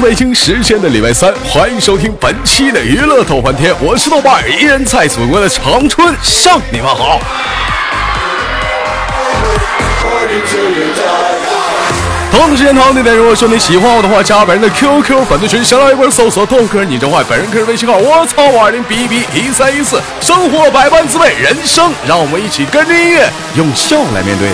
北京时间的礼拜三，欢迎收听本期的娱乐逗翻天，我是豆瓣儿，依然在祖国的长春向你们好。同样的时间，同样的点，如果说你喜欢我的话，加本人的 QQ 粉丝群，先来一波搜索豆哥你真坏，本人个人微信号我操五二零 B B 一三一四，生活百般滋味，人生让我们一起跟着音乐用笑来面对。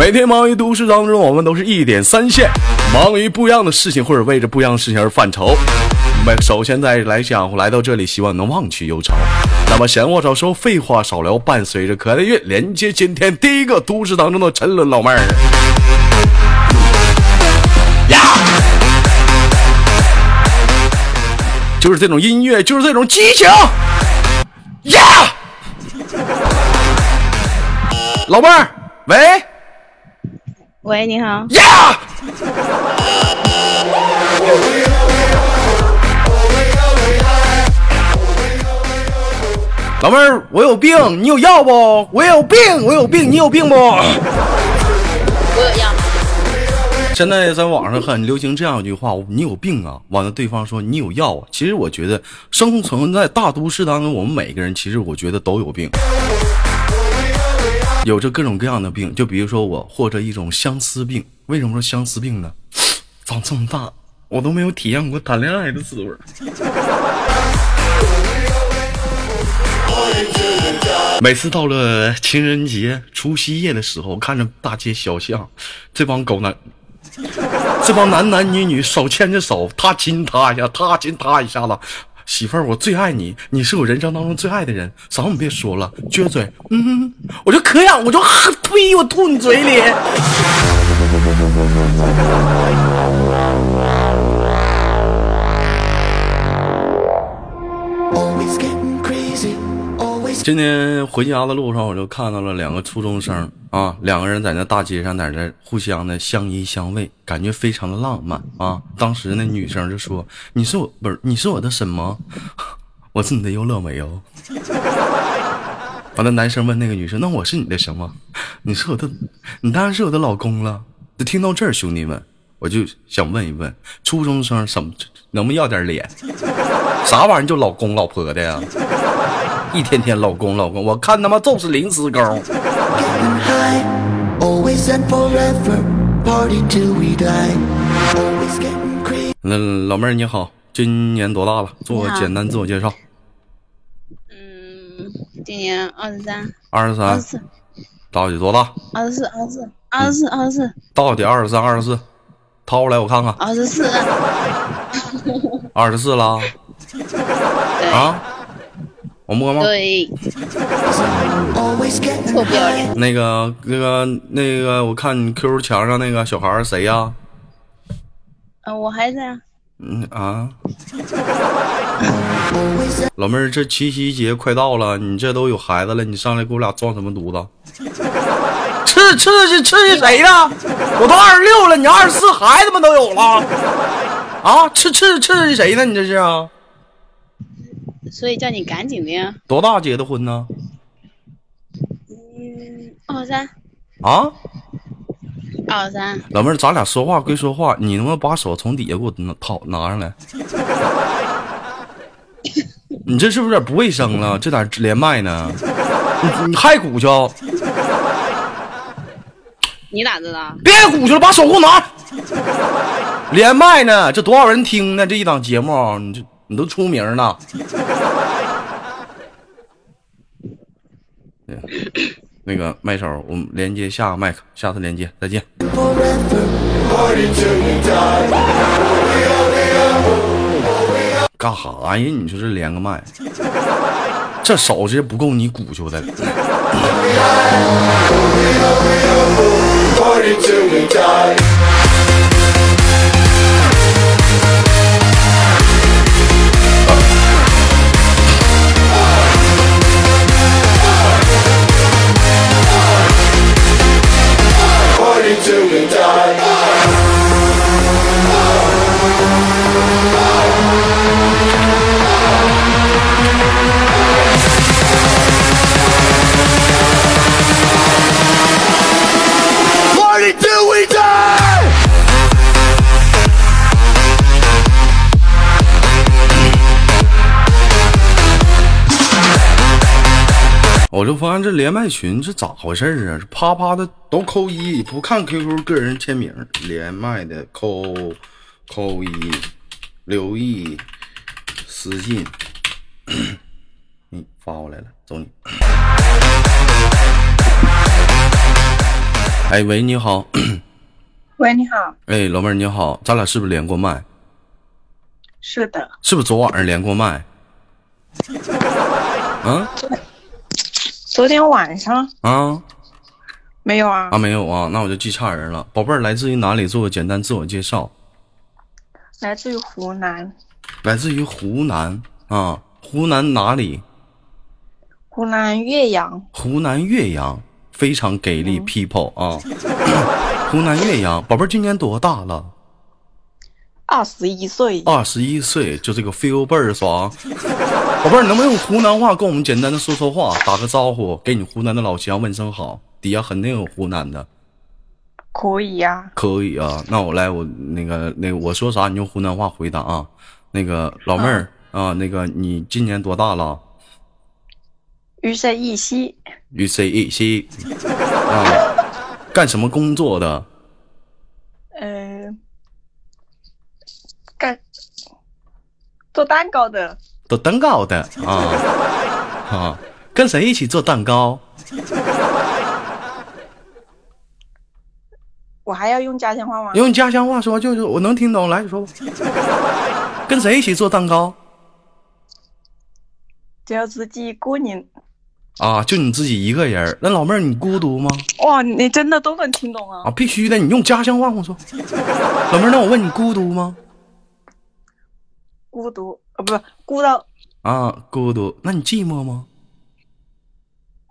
每天忙于都市当中，我们都是一点三线，忙于不一样的事情，或者为着不一样的事情而犯愁。那么，首先在来讲，来到这里，希望能忘却忧愁。那么，闲话少说，废话少聊，伴随着可爱的乐，连接今天第一个都市当中的沉沦老妹儿。呀，就是这种音乐，就是这种激情。呀，老妹儿，喂。喂，你好。呀！老妹儿，我有病，你有药不？我有病，我有病，你有病不？我有药。现在在网上很流行这样一句话：“你有病啊！”完了，对方说：“你有药啊！”其实我觉得，生存在大都市当中，我们每个人其实我觉得都有病。有着各种各样的病，就比如说我，或者一种相思病。为什么说相思病呢？长这么大，我都没有体验过谈恋爱的滋味。每次到了情人节、除夕夜的时候，看着大街小巷，这帮狗男，这帮男男女女手牵着手，他亲他一下，他亲他一下子。媳妇儿，我最爱你，你是我人生当中最爱的人。啥你别说了，撅嘴，嗯，我就可痒，我就呸，我吐你嘴里。今天回家的路上，我就看到了两个初中生啊，两个人在那大街上，在那互相的相依相偎，感觉非常的浪漫啊。当时那女生就说：“你是我不是你是我的什么？我是你的优乐美哦。”完了，男生问那个女生：“那我是你的什么？你是我的，你当然是我的老公了。”就听到这儿，兄弟们，我就想问一问，初中生什么能不能要点脸？啥玩意儿就老公老婆的呀？一天天老公老公，我看他妈就是临时工。那老妹儿你好，今年多大了？做个简单自我介绍。嗯，今年二十三。二十三。二十四。到底多大？二十四，二十四，二十四，二十四。到底二十三，二十四？掏出来我看看。二十四。二十四了。啊？我摸吗？对。臭不要脸。那个、那个、那个，我看你 QQ 墙上那个小孩谁呀？嗯，我孩子呀。嗯啊。老妹儿，这七夕节快到了，你这都有孩子了，你上来给我俩装什么犊子？刺刺激刺激谁呢？我都二十六了，你二十四，孩子们都有了。啊，刺刺刺激谁呢？你这是啊？所以叫你赶紧的呀！多大结的婚呢？嗯，二三。啊？二三。老妹儿，咱俩说话归说话，你能不能把手从底下给我拿掏拿上来？你这是不是有点不卫生了？这咋连麦呢？你你还鼓秋？你咋知道？别鼓去了，把手给我拿！连麦呢，这多少人听呢？这一档节目，你这。你都出名了，那个麦手，我们连接下个麦克，下次连接，再见。干啥呀？你说这连个麦，这手是不够你鼓秋的。我就发现这连麦群是咋回事儿啊？这啪啪的都扣一，不看 QQ 个人签名，连麦的扣扣一，留意私信，你发过来了，走你。哎喂，你好，喂，你好，哎老妹儿你好，咱俩是不是连过麦？是的，是不是昨晚上连过麦？啊昨天晚上啊没有啊，啊没有啊，那我就记差人了。宝贝儿来自于哪里？做个简单自我介绍。来自于湖南，来自于湖南啊，湖南哪里？湖南岳阳，湖南岳阳，非常给力 people 啊！湖南岳阳，宝贝儿今年多大了？二十一岁，二十一岁，就这个 feel 倍儿爽。宝贝儿，能不能用湖南话跟我们简单的说说话，打个招呼，给你湖南的老乡问声好？底下肯定有湖南的，可以呀、可以啊。那我来，我那个那个我说啥，你用湖南话回答啊。那个老妹儿啊，那个你今年多大了？于生一息，与 C 一起啊，干什么工作的？呃，干做蛋糕的，做蛋糕的啊 啊，跟谁一起做蛋糕？我还要用家乡话吗？用家乡话说，就是我能听懂，来你说吧。跟谁一起做蛋糕只有自己一个人。啊？就你自己一个人儿？那老妹儿你孤独吗？哇，你真的都能听懂啊？啊，必须的，你用家乡话跟我说。老妹儿，那我问你孤独吗？孤独，啊，不是，孤到啊，孤独。那你寂寞吗？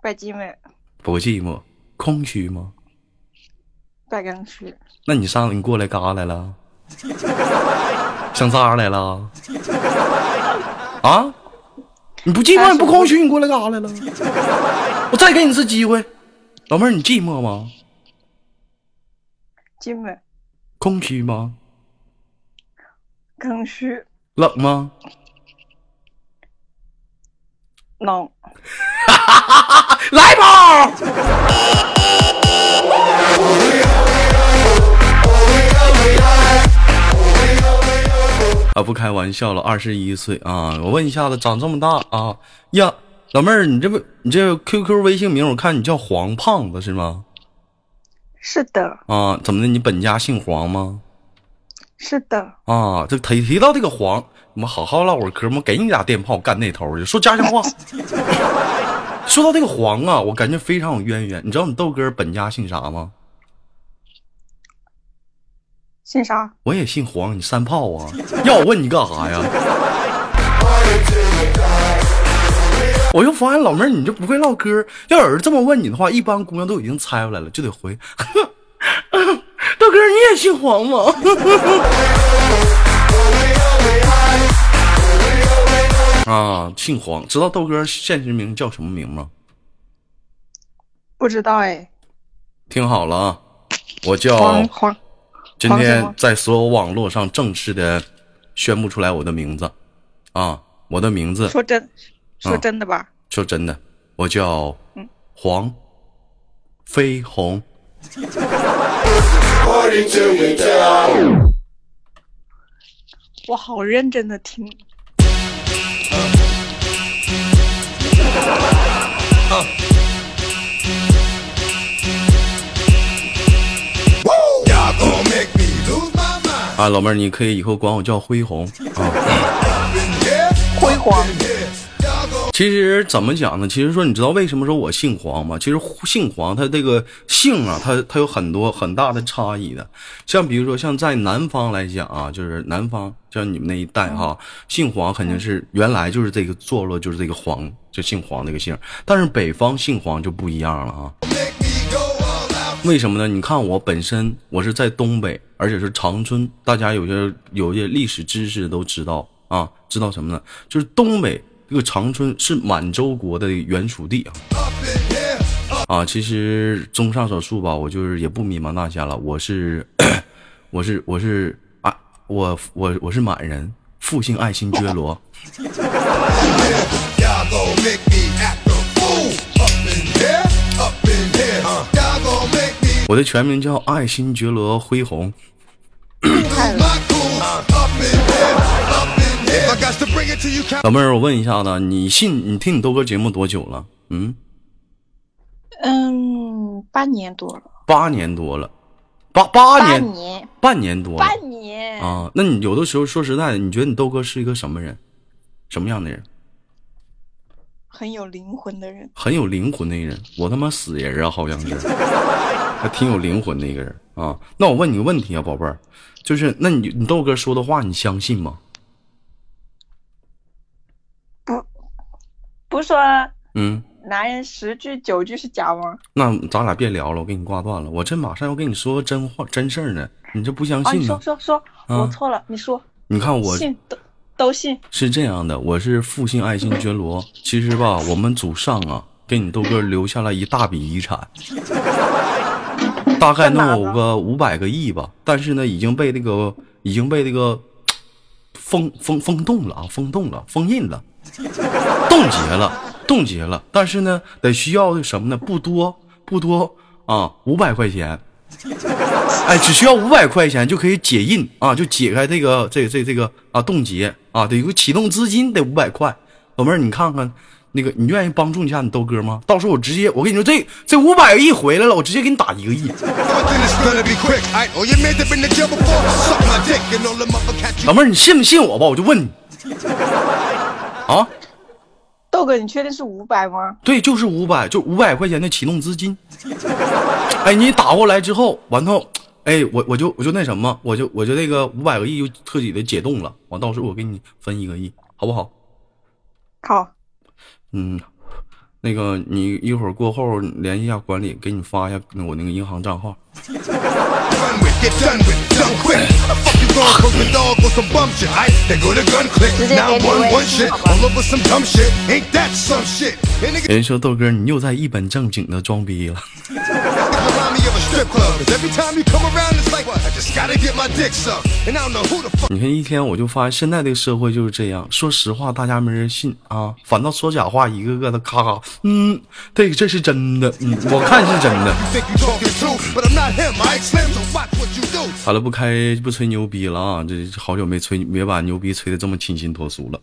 不寂寞，不寂寞。空虚吗？不空虚，那你上你过来干啥来了？想咋来了？啊？你不寂寞，你不空虚，你过来干啥来了？我再给你一次机会，老妹儿，你寂寞吗？寂寞，空虚吗？空虚，冷吗？冷，来吧！啊，不开玩笑了，二十一岁啊！我问一下子，长这么大啊呀，老妹儿，你这不你这 QQ 微信名，我看你叫黄胖子是吗？是的，啊，怎么的？你本家姓黄吗？是的，啊，这提提到这个黄，我们好好唠会儿嗑，我给你俩电炮干那头去，说家乡话。说到这个黄啊，我感觉非常有渊源。你知道你豆哥本家姓啥吗？姓啥？我也姓黄，你三炮啊？要我问你干啥呀？我就发现老妹儿，你就不会唠嗑。要有人这么问你的话，一般姑娘都已经猜出来了，就得回。豆哥，你也姓黄吗？啊，姓黄。知道豆哥现实名叫什么名吗？不知道哎。听好了啊，我叫黄黄，今天在所有网络上正式的宣布出来我的名字啊，我的名字说真，说嗯真的吧？说真的，我叫黄飞鸿。我好认真的听。啊，老妹儿，你可以以后管我叫辉宏啊。辉煌，其实怎么讲呢？其实说，你知道为什么说我姓黄吗？其实姓黄，它这个姓啊，它它有很多很大的差异的。像比如说，像在南方来讲啊，就是南方，像你们那一带哈，姓黄肯定是原来就是这个坐落，就是这个黄，就姓黄这个姓。但是北方姓黄就不一样了啊。为什么呢？你看我本身我是在东北，而且是长春，大家有些有些历史知识都知道啊，知道什么呢？就是东北这个长春是满洲国的原属地啊。啊，其实综上所述吧，我就是也不迷茫那些了。我是，我是，我是啊，我我我是满人，复姓爱新觉罗。我的全名叫爱新觉罗辉宏。老妹儿，我问一下子，你信你听你豆哥节目多久了？嗯，嗯，八年多了。八年多了，八八年半年，半年多了半年。啊。那你有的时候说实在的，你觉得你豆哥是一个什么人？什么样的人？很有灵魂的人。很有灵魂的人。我他妈死人啊，好像是，还挺有灵魂的一个人啊。那我问你个问题啊，宝贝儿，就是那你你豆哥说的话，你相信吗？不是说嗯，男人十句九句是假吗？那咱俩别聊了，我给你挂断了。我这马上要跟你说个真话真事儿呢，你这不相啊，你信呢？说说说，啊我错了，你说。你看我信都都信。是这样的，我是复姓爱新觉罗。其实吧，我们祖上啊，给你豆哥留下了一大笔遗产，大概能有个五百个亿吧。但是呢，已经被那个已经被那个封封封冻了啊，封冻了，封印了，冻结了，冻结了。但是呢，得需要的什么呢？不多不多啊，五百块钱。哎，只需要五百块钱就可以解印啊，就解开这个这这这个啊冻结啊，得有个启动资金得五百块。老妹儿，你看看那个，你愿意帮助一下你豆哥吗？到时候我直接我跟你说，这这五百个亿回来了，我直接给你打一个亿。老妹儿，你信不信我吧？我就问你啊，豆哥，你确定是五百吗？对，就是五百，就五百块钱的启动资金。哎，你打过来之后，完后，哎，我我就我就那什么，我就我就那个五百个亿就彻底的解冻了。完，到时候我给你分一个亿，好不好？好，嗯，那个你一会儿过后联系一下管理，给你发一下我那个银行账号。人说豆哥，你又在一本正经的装逼了。你看一天我就发现现在这个社会就是这样，说实话大家没人信啊，反倒说假话，一个个的咔咔，嗯，这个这是真的，嗯，我看是真的。好了，不开不吹牛逼了啊，这好久没吹没把牛逼吹的这么清新脱俗了。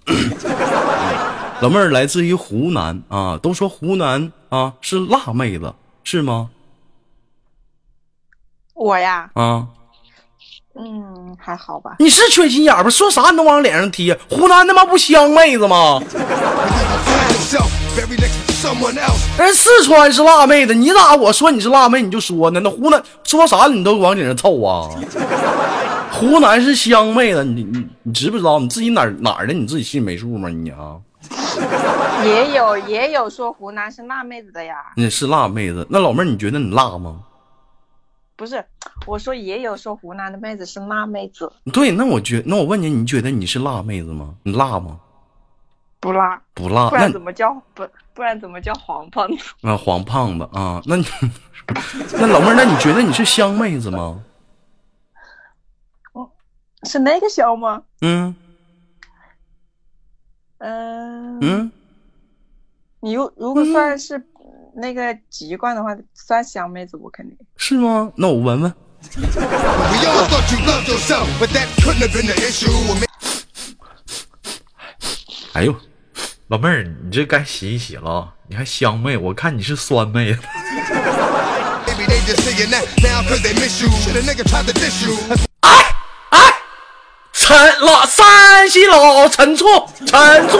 老妹儿来自于湖南啊，都说湖南啊是辣妹子，是吗？我呀，啊，嗯，还好吧。你是缺心眼儿吧？说啥你都往脸上贴。湖南他妈不香妹子吗？人四川是辣妹子，你咋我说你是辣妹你就说呢？那湖南说啥你都往脸上凑啊？湖南是香妹子，你你你知不知道你自己哪儿哪儿的？你自己心里没数吗？你啊，也有也有说湖南是辣妹子的呀，你是辣妹子。那老妹儿，你觉得你辣吗？不是，我说也有说湖南的妹子是辣妹子，对，那我觉那我问你，你觉得你是辣妹子吗？你辣吗？不辣，不辣，不然怎么叫不不然怎么叫黄胖子？啊黄胖子啊，那你 那老妹儿，那你觉得你是香妹子吗？是那个香吗？嗯嗯嗯，你如如果算是那个籍贯的话，算香妹子，我肯定。是吗？那我闻闻。哎呦，老妹儿，你这该洗一洗了。你还香妹，我看你是酸妹。哎哎陈老山西老陈醋，陈醋。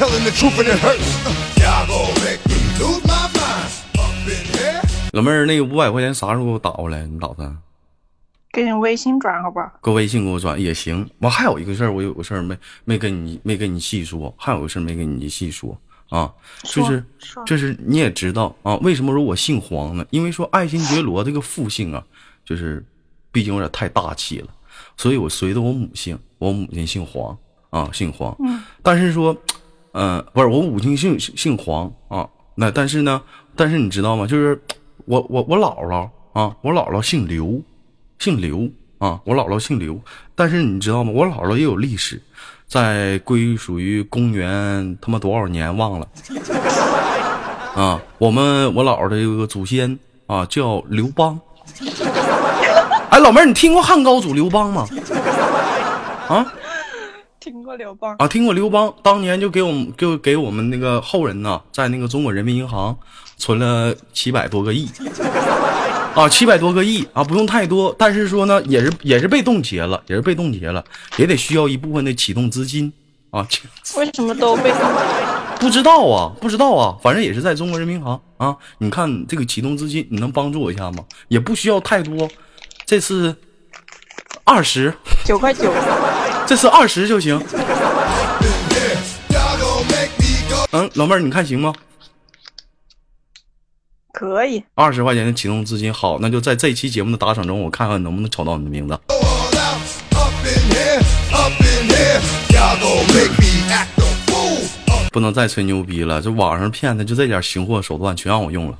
老妹儿，那个五百块钱啥时候给我打过来？你打算？给你微信转好吧？搁微信给我转也行。我还有一个事儿，我有个事儿没没跟你没跟你细说，还有个事儿没跟你细说啊，就是说就是你也知道啊，为什么说我姓黄呢？因为说爱新觉罗这个复姓啊，就是毕竟有点太大气了，所以我随着我母姓，我母亲姓黄啊，姓黄。嗯。但是说，嗯、不是我母亲姓姓黄啊，那但是呢，但是你知道吗？就是我我我姥姥啊，我姥姥姓刘，姓刘啊，我姥姥姓刘。但是你知道吗？我姥姥也有历史，在归属于公元他妈多少年忘了，啊，我们我姥姥的一个祖先啊叫刘邦。哎，老妹儿，你听过汉高祖刘邦吗？啊过刘邦，啊，听过刘邦，当年就给我们就给我们那个后人呐，在那个中国人民银行存了七百多个亿。啊，七百多个亿啊，不用太多，但是说呢，也是也是被冻结了，也是被冻结了，也得需要一部分的启动资金啊。为什么都被冻结了？不知道啊，不知道啊，反正也是在中国人民银行啊。你看这个启动资金，你能帮助我一下吗？也不需要太多，这次二十，九块九，这次二十就行。嗯，老妹儿，你看行吗？可以，二十块钱的启动资金，好，那就在这期节目的打赏中，我看看能不能瞅到你的名字。不能再吹牛逼了，这网上骗的就这点行货手段全让我用了。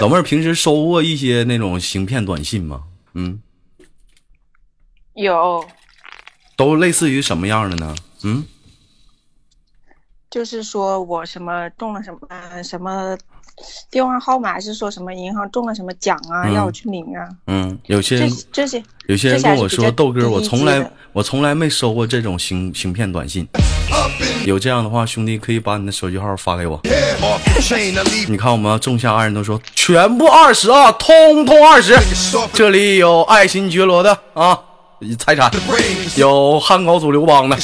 老妹儿平时收过一些那种行骗短信吗？嗯，有，都类似于什么样的呢？嗯。就是说我什么中了什么什么电话号码，是说什么银行中了什么奖啊，要我去领啊。嗯，有些人这些有些人跟我说，豆哥，我从来我从来没收过这种行行骗短信。有这样的话，兄弟可以把你的手机号发给我。你看，我们仲夏二人都说全部二十啊，通通二十。这里有爱新觉罗的啊财产，有汉高祖刘邦的，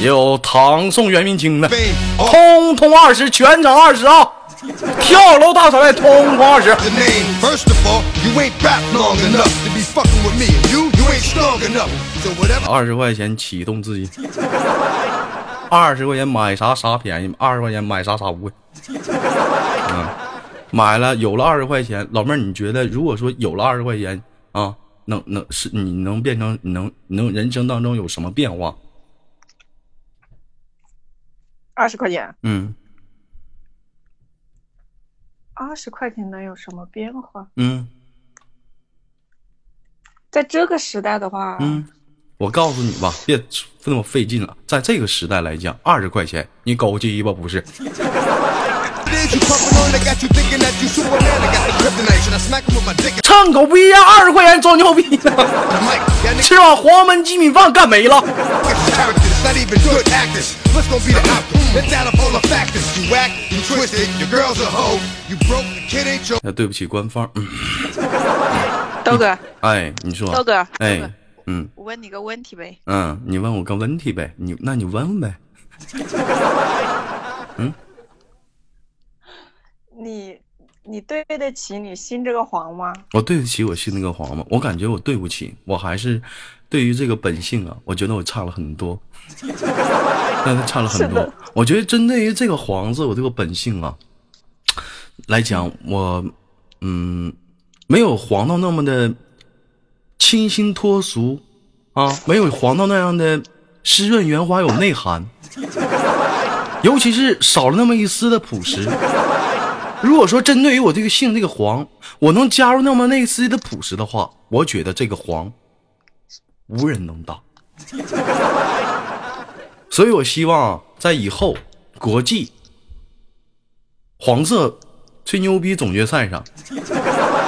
也有唐宋元明清的，通通二十，全场二十啊！跳楼大彩通通二十。二十块钱启动资金，二十块钱买啥啥便宜，二十块钱买啥啥不贵。嗯，买了有了二十块钱，老妹儿，你觉得如果说有了二十块钱啊，能能是你能变成你能能人生当中有什么变化？二十块钱，嗯二十块钱能有什么变化？嗯在这个时代的话，嗯，我告诉你吧，别那么费劲了。在这个时代来讲，二十块钱你狗鸡巴不是？唱狗不一样，二十块钱装牛逼呢，吃碗黄焖鸡米饭干没了。那，对不起，官方。嗯哥，哎，你说。刀哥，哎哥，嗯我问你个问题呗，嗯，你问我个问题呗，你那你问问呗。你你对得起你信这个黄吗？我对得起我信那个黄吗？我感觉我对不起，我还是对于这个本性啊，我觉得我差了很多，但是差了很多。我觉得针对于这个黄字，我这个本性啊来讲，我嗯没有黄到那么的清新脱俗啊，没有黄到那样的湿润圆滑有内涵，尤其是少了那么一丝的朴实。如果说针对于我这个姓这个黄，我能加入那么那一丝的朴实的话，我觉得这个黄无人能挡。所以我希望在以后国际黄色吹牛逼总决赛上，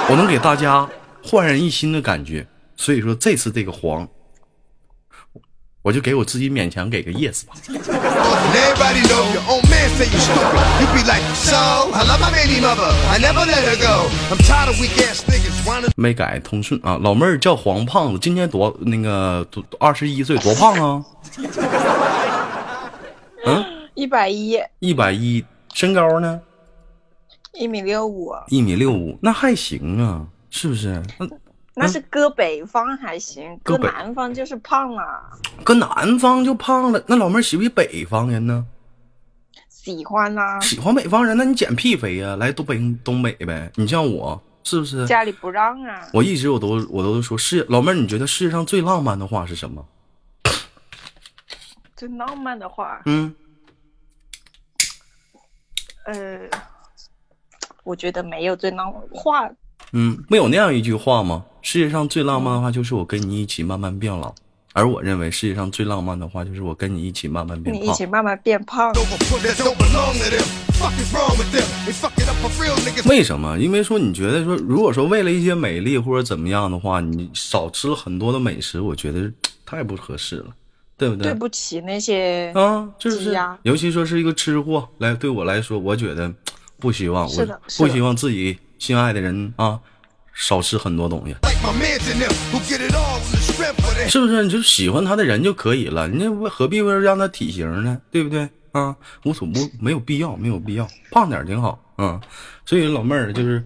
我能给大家焕然一新的感觉。所以说这次这个黄，我就给我自己勉强给个 yes 吧。没改通顺啊，老妹儿叫黄胖子，今年多那个多二十一岁，多胖啊？嗯，一百一，一百一，身高呢？一米六五，一米六五，那还行啊，是不是？那那是搁北方还行，搁南方就是胖了。搁南方就胖了，那老妹儿喜不喜欢北方人呢？喜欢啦、喜欢北方人，那你减屁肥呀、来东北东北呗。你像我，是不是？家里不让啊。我一直我都我都说是老妹儿，你觉得世界上最浪漫的话是什么？最浪漫的话，嗯，呃，我觉得没有最浪漫话，嗯，没有那样一句话吗？世界上最浪漫的话就是我跟你一起慢慢变老。而我认为世界上最浪漫的话，就是我跟你一起慢慢变你一。起慢慢变胖。为什么？因为说你觉得说，如果说为了一些美丽或者怎么样的话，你少吃了很多的美食，我觉得太不合适了，对不对？对不起那些啊，就是，尤其说是一个吃货来，对我来说，我觉得不希望，我是的不希望自己心爱的人啊少吃很多东西.是不是？你就喜欢他的人就可以了，你为何必为了让他体型呢？对不对？啊，无所不没有必要，没有必要，胖点挺好，啊。所以老妹儿就是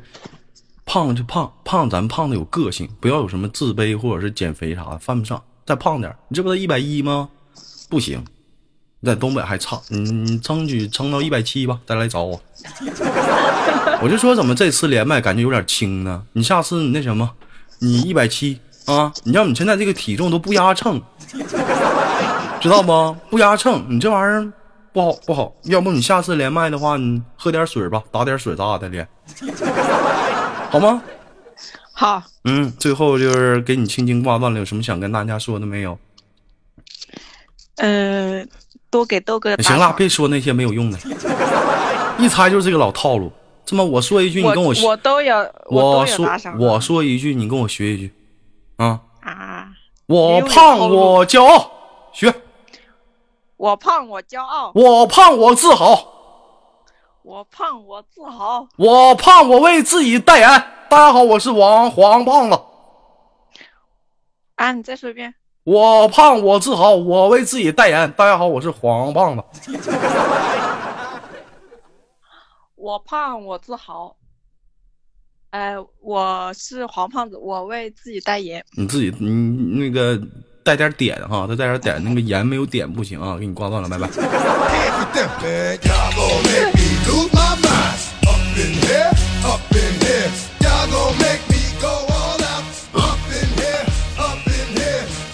胖就胖，胖咱胖的有个性，不要有什么自卑或者是减肥啥的，犯不上。再胖点，你这不得一百一吗？不行，你在东北还差，你你争取撑到一百七吧，再来找我。我就说怎么这次连麦感觉有点轻呢？你下次你那什么，你一百七啊，你让你现在这个体重都不压秤，知道不？不压秤，你这玩意儿不好不好。要不你下次连麦的话，你喝点水吧，打点水咋咋的连，好吗？好，嗯，最后就是给你轻轻挂断了，有什么想跟大家说的没有？嗯、多给豆哥行了，别说那些没有用的，一猜就是这个老套路。这么我说一句，你跟我学我都有，我说我说一句，你跟我学一句，啊，啊，我胖我骄傲，学。我胖我骄傲，我胖我自豪，我胖我自豪，我胖我为自己代言。大家好，我是王黄胖子，啊，你再说一遍，我胖我自豪，我为自己代言。大家好，我是黄胖子。我胖我自豪。哎我是黄胖子我为自己代言。你自己你那个带点点哈他带点点那个盐没有点不行啊给你挂断了拜拜。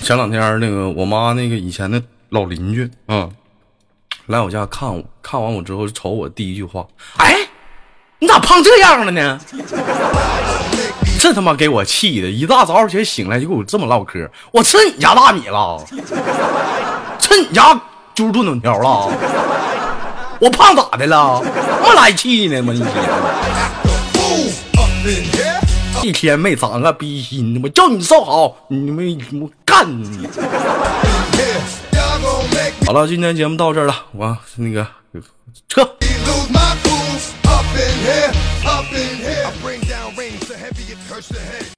前两天那个我妈那个以前的老邻居啊来我家看我，看完我之后瞅我第一句话，哎，你咋胖这样了呢？这他妈给我气的，一大早起来醒来就给我这么唠嗑，我吃你家大米了，吃你家猪炖粉条了，我胖咋的了？那么来气呢吗？一天.一天没长个逼心，我叫你瘦好，你没我干你！好了，今天节目到这儿了，我那个撤。